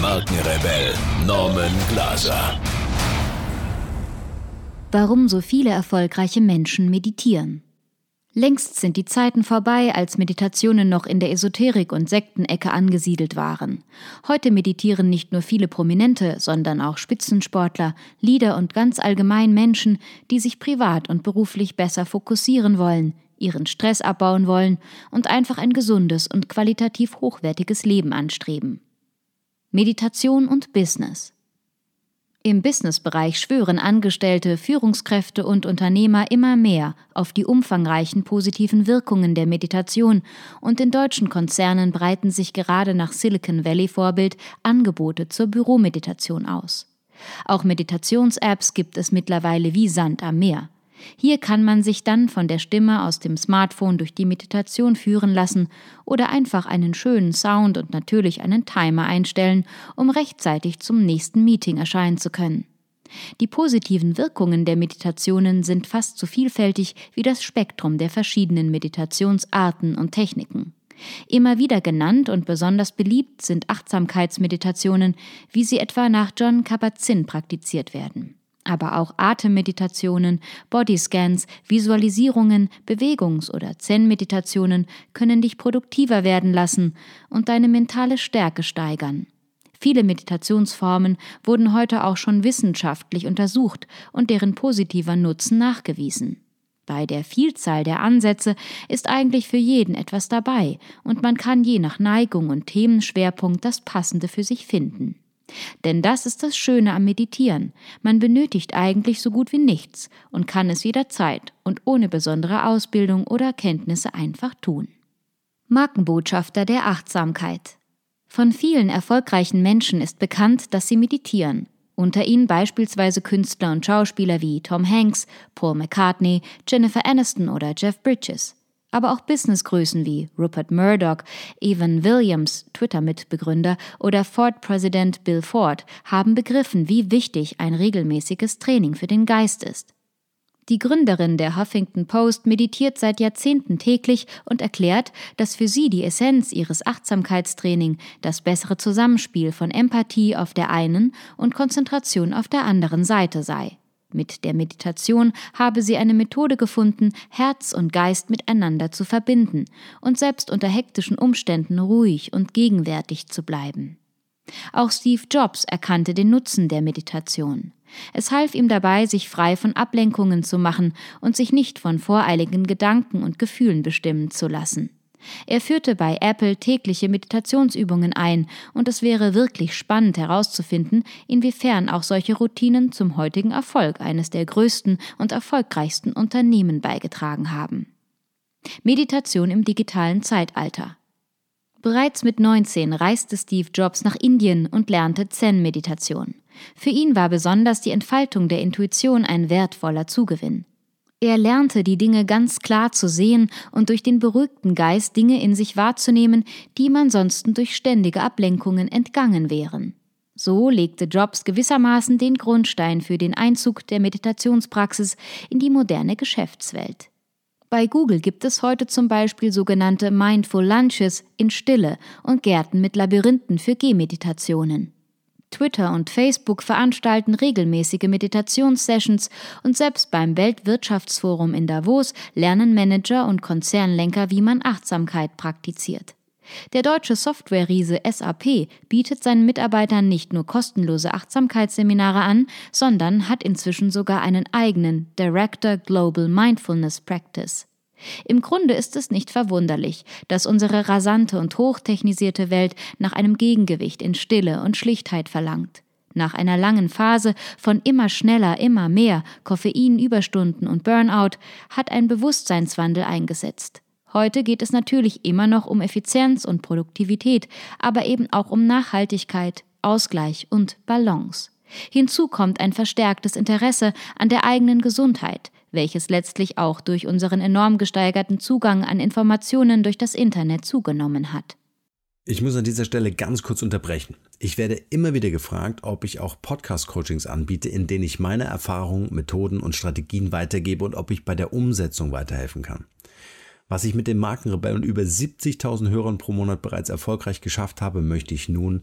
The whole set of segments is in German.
Markenrebell Norman Glaser. Warum so viele erfolgreiche Menschen meditieren. Längst sind die Zeiten vorbei, als Meditationen noch in der Esoterik und Sektenecke angesiedelt waren. Heute meditieren nicht nur viele Prominente, sondern auch Spitzensportler, Lieder und ganz allgemein Menschen, die sich privat und beruflich besser fokussieren wollen, ihren Stress abbauen wollen und einfach ein gesundes und qualitativ hochwertiges Leben anstreben. Meditation und Business. Im Businessbereich schwören Angestellte, Führungskräfte und Unternehmer immer mehr auf die umfangreichen positiven Wirkungen der Meditation und in deutschen Konzernen breiten sich gerade nach Silicon Valley Vorbild Angebote zur Büromeditation aus. Auch Meditations-Apps gibt es mittlerweile wie Sand am Meer. Hier kann man sich dann von der Stimme aus dem Smartphone durch die Meditation führen lassen oder einfach einen schönen Sound und natürlich einen Timer einstellen, um rechtzeitig zum nächsten Meeting erscheinen zu können. Die positiven Wirkungen der Meditationen sind fast so vielfältig wie das Spektrum der verschiedenen Meditationsarten und Techniken. Immer wieder genannt und besonders beliebt sind Achtsamkeitsmeditationen, wie sie etwa nach John Kabat-Zinn praktiziert werden aber auch Atemmeditationen, Bodyscans, Visualisierungen, Bewegungs- oder Zen-Meditationen können dich produktiver werden lassen und deine mentale Stärke steigern. Viele Meditationsformen wurden heute auch schon wissenschaftlich untersucht und deren positiver Nutzen nachgewiesen. Bei der Vielzahl der Ansätze ist eigentlich für jeden etwas dabei und man kann je nach Neigung und Themenschwerpunkt das Passende für sich finden. Denn das ist das Schöne am Meditieren. Man benötigt eigentlich so gut wie nichts und kann es jederzeit und ohne besondere Ausbildung oder Kenntnisse einfach tun. Markenbotschafter der Achtsamkeit. Von vielen erfolgreichen Menschen ist bekannt, dass sie meditieren. Unter ihnen beispielsweise Künstler und Schauspieler wie Tom Hanks, Paul McCartney, Jennifer Aniston oder Jeff Bridges aber auch Businessgrößen wie Rupert Murdoch, Evan Williams, Twitter-Mitbegründer oder Ford-Präsident Bill Ford haben begriffen, wie wichtig ein regelmäßiges Training für den Geist ist. Die Gründerin der Huffington Post meditiert seit Jahrzehnten täglich und erklärt, dass für sie die Essenz ihres Achtsamkeitstraining das bessere Zusammenspiel von Empathie auf der einen und Konzentration auf der anderen Seite sei. Mit der Meditation habe sie eine Methode gefunden, Herz und Geist miteinander zu verbinden und selbst unter hektischen Umständen ruhig und gegenwärtig zu bleiben. Auch Steve Jobs erkannte den Nutzen der Meditation. Es half ihm dabei, sich frei von Ablenkungen zu machen und sich nicht von voreiligen Gedanken und Gefühlen bestimmen zu lassen. Er führte bei Apple tägliche Meditationsübungen ein, und es wäre wirklich spannend herauszufinden, inwiefern auch solche Routinen zum heutigen Erfolg eines der größten und erfolgreichsten Unternehmen beigetragen haben. Meditation im digitalen Zeitalter. Bereits mit 19 reiste Steve Jobs nach Indien und lernte Zen-Meditation. Für ihn war besonders die Entfaltung der Intuition ein wertvoller Zugewinn. Er lernte die Dinge ganz klar zu sehen und durch den beruhigten Geist Dinge in sich wahrzunehmen, die ihm ansonsten durch ständige Ablenkungen entgangen wären. So legte Jobs gewissermaßen den Grundstein für den Einzug der Meditationspraxis in die moderne Geschäftswelt. Bei Google gibt es heute zum Beispiel sogenannte Mindful Lunches in Stille und Gärten mit Labyrinthen für Gehmeditationen. Twitter und Facebook veranstalten regelmäßige Meditationssessions und selbst beim Weltwirtschaftsforum in Davos lernen Manager und Konzernlenker, wie man Achtsamkeit praktiziert. Der deutsche Software-Riese SAP bietet seinen Mitarbeitern nicht nur kostenlose Achtsamkeitsseminare an, sondern hat inzwischen sogar einen eigenen Director Global Mindfulness Practice. Im Grunde ist es nicht verwunderlich, dass unsere rasante und hochtechnisierte Welt nach einem Gegengewicht in Stille und Schlichtheit verlangt. Nach einer langen Phase von immer schneller, immer mehr, Koffeinüberstunden und Burnout hat ein Bewusstseinswandel eingesetzt. Heute geht es natürlich immer noch um Effizienz und Produktivität, aber eben auch um Nachhaltigkeit, Ausgleich und Balance. Hinzu kommt ein verstärktes Interesse an der eigenen Gesundheit, welches letztlich auch durch unseren enorm gesteigerten Zugang an Informationen durch das Internet zugenommen hat. Ich muss an dieser Stelle ganz kurz unterbrechen. Ich werde immer wieder gefragt, ob ich auch Podcast-Coachings anbiete, in denen ich meine Erfahrungen, Methoden und Strategien weitergebe und ob ich bei der Umsetzung weiterhelfen kann. Was ich mit dem Markenrebell und über 70.000 Hörern pro Monat bereits erfolgreich geschafft habe, möchte ich nun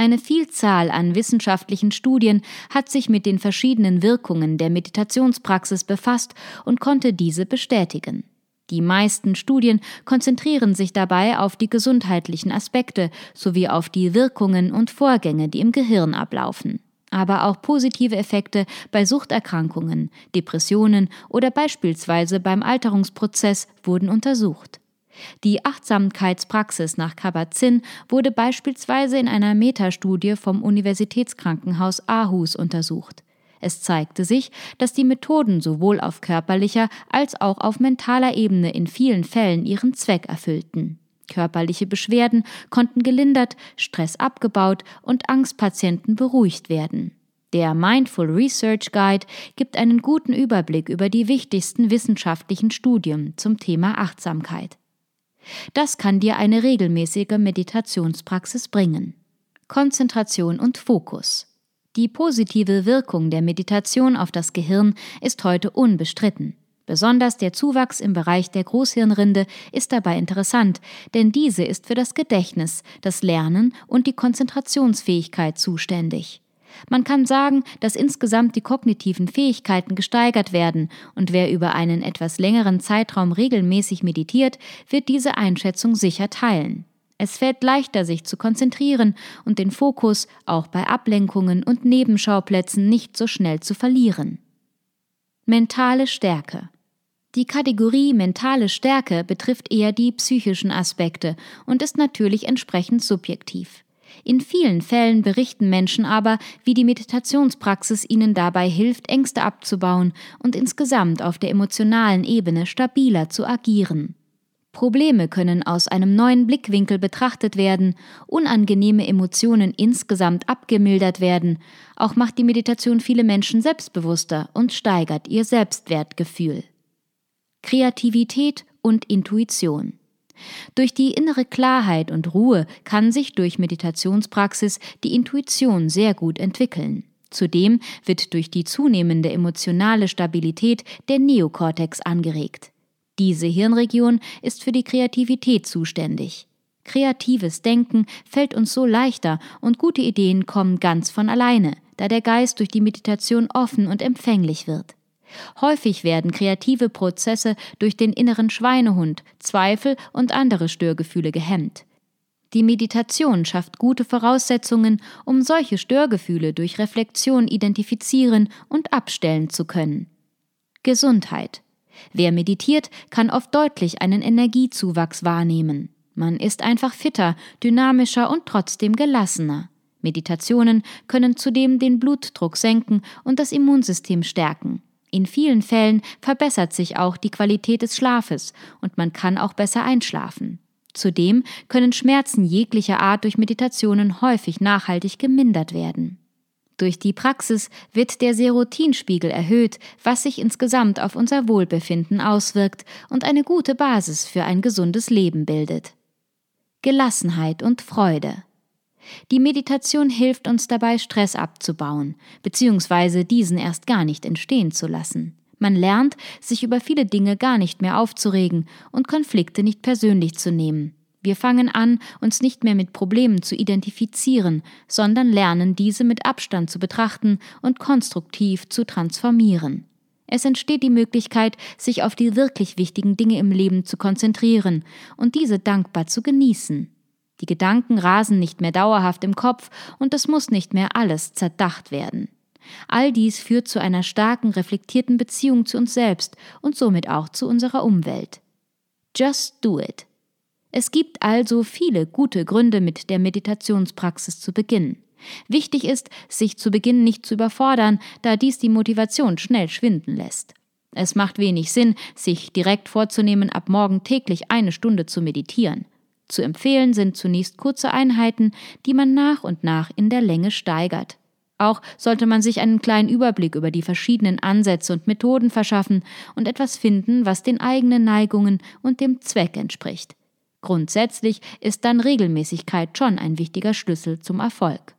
Eine Vielzahl an wissenschaftlichen Studien hat sich mit den verschiedenen Wirkungen der Meditationspraxis befasst und konnte diese bestätigen. Die meisten Studien konzentrieren sich dabei auf die gesundheitlichen Aspekte sowie auf die Wirkungen und Vorgänge, die im Gehirn ablaufen. Aber auch positive Effekte bei Suchterkrankungen, Depressionen oder beispielsweise beim Alterungsprozess wurden untersucht. Die Achtsamkeitspraxis nach Kabat-Zinn wurde beispielsweise in einer Metastudie vom Universitätskrankenhaus Aarhus untersucht. Es zeigte sich, dass die Methoden sowohl auf körperlicher als auch auf mentaler Ebene in vielen Fällen ihren Zweck erfüllten. Körperliche Beschwerden konnten gelindert, Stress abgebaut und Angstpatienten beruhigt werden. Der Mindful Research Guide gibt einen guten Überblick über die wichtigsten wissenschaftlichen Studien zum Thema Achtsamkeit. Das kann dir eine regelmäßige Meditationspraxis bringen. Konzentration und Fokus. Die positive Wirkung der Meditation auf das Gehirn ist heute unbestritten. Besonders der Zuwachs im Bereich der Großhirnrinde ist dabei interessant, denn diese ist für das Gedächtnis, das Lernen und die Konzentrationsfähigkeit zuständig. Man kann sagen, dass insgesamt die kognitiven Fähigkeiten gesteigert werden, und wer über einen etwas längeren Zeitraum regelmäßig meditiert, wird diese Einschätzung sicher teilen. Es fällt leichter, sich zu konzentrieren und den Fokus auch bei Ablenkungen und Nebenschauplätzen nicht so schnell zu verlieren. Mentale Stärke die Kategorie mentale Stärke betrifft eher die psychischen Aspekte und ist natürlich entsprechend subjektiv. In vielen Fällen berichten Menschen aber, wie die Meditationspraxis ihnen dabei hilft, Ängste abzubauen und insgesamt auf der emotionalen Ebene stabiler zu agieren. Probleme können aus einem neuen Blickwinkel betrachtet werden, unangenehme Emotionen insgesamt abgemildert werden, auch macht die Meditation viele Menschen selbstbewusster und steigert ihr Selbstwertgefühl. Kreativität und Intuition durch die innere Klarheit und Ruhe kann sich durch Meditationspraxis die Intuition sehr gut entwickeln. Zudem wird durch die zunehmende emotionale Stabilität der Neokortex angeregt. Diese Hirnregion ist für die Kreativität zuständig. Kreatives Denken fällt uns so leichter und gute Ideen kommen ganz von alleine, da der Geist durch die Meditation offen und empfänglich wird. Häufig werden kreative Prozesse durch den inneren Schweinehund, Zweifel und andere Störgefühle gehemmt. Die Meditation schafft gute Voraussetzungen, um solche Störgefühle durch Reflexion identifizieren und abstellen zu können. Gesundheit. Wer meditiert, kann oft deutlich einen Energiezuwachs wahrnehmen. Man ist einfach fitter, dynamischer und trotzdem gelassener. Meditationen können zudem den Blutdruck senken und das Immunsystem stärken. In vielen Fällen verbessert sich auch die Qualität des Schlafes und man kann auch besser einschlafen. Zudem können Schmerzen jeglicher Art durch Meditationen häufig nachhaltig gemindert werden. Durch die Praxis wird der Serotinspiegel erhöht, was sich insgesamt auf unser Wohlbefinden auswirkt und eine gute Basis für ein gesundes Leben bildet. Gelassenheit und Freude. Die Meditation hilft uns dabei, Stress abzubauen, beziehungsweise diesen erst gar nicht entstehen zu lassen. Man lernt, sich über viele Dinge gar nicht mehr aufzuregen und Konflikte nicht persönlich zu nehmen. Wir fangen an, uns nicht mehr mit Problemen zu identifizieren, sondern lernen, diese mit Abstand zu betrachten und konstruktiv zu transformieren. Es entsteht die Möglichkeit, sich auf die wirklich wichtigen Dinge im Leben zu konzentrieren und diese dankbar zu genießen. Die Gedanken rasen nicht mehr dauerhaft im Kopf und es muss nicht mehr alles zerdacht werden. All dies führt zu einer starken, reflektierten Beziehung zu uns selbst und somit auch zu unserer Umwelt. Just do it. Es gibt also viele gute Gründe, mit der Meditationspraxis zu beginnen. Wichtig ist, sich zu Beginn nicht zu überfordern, da dies die Motivation schnell schwinden lässt. Es macht wenig Sinn, sich direkt vorzunehmen, ab morgen täglich eine Stunde zu meditieren. Zu empfehlen sind zunächst kurze Einheiten, die man nach und nach in der Länge steigert. Auch sollte man sich einen kleinen Überblick über die verschiedenen Ansätze und Methoden verschaffen und etwas finden, was den eigenen Neigungen und dem Zweck entspricht. Grundsätzlich ist dann Regelmäßigkeit schon ein wichtiger Schlüssel zum Erfolg.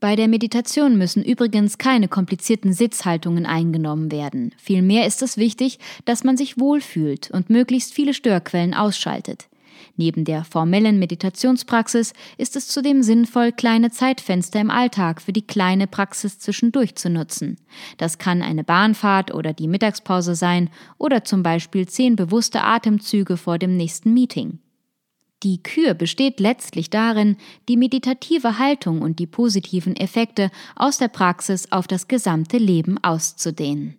Bei der Meditation müssen übrigens keine komplizierten Sitzhaltungen eingenommen werden. Vielmehr ist es wichtig, dass man sich wohlfühlt und möglichst viele Störquellen ausschaltet. Neben der formellen Meditationspraxis ist es zudem sinnvoll, kleine Zeitfenster im Alltag für die kleine Praxis zwischendurch zu nutzen. Das kann eine Bahnfahrt oder die Mittagspause sein oder zum Beispiel zehn bewusste Atemzüge vor dem nächsten Meeting. Die Kür besteht letztlich darin, die meditative Haltung und die positiven Effekte aus der Praxis auf das gesamte Leben auszudehnen.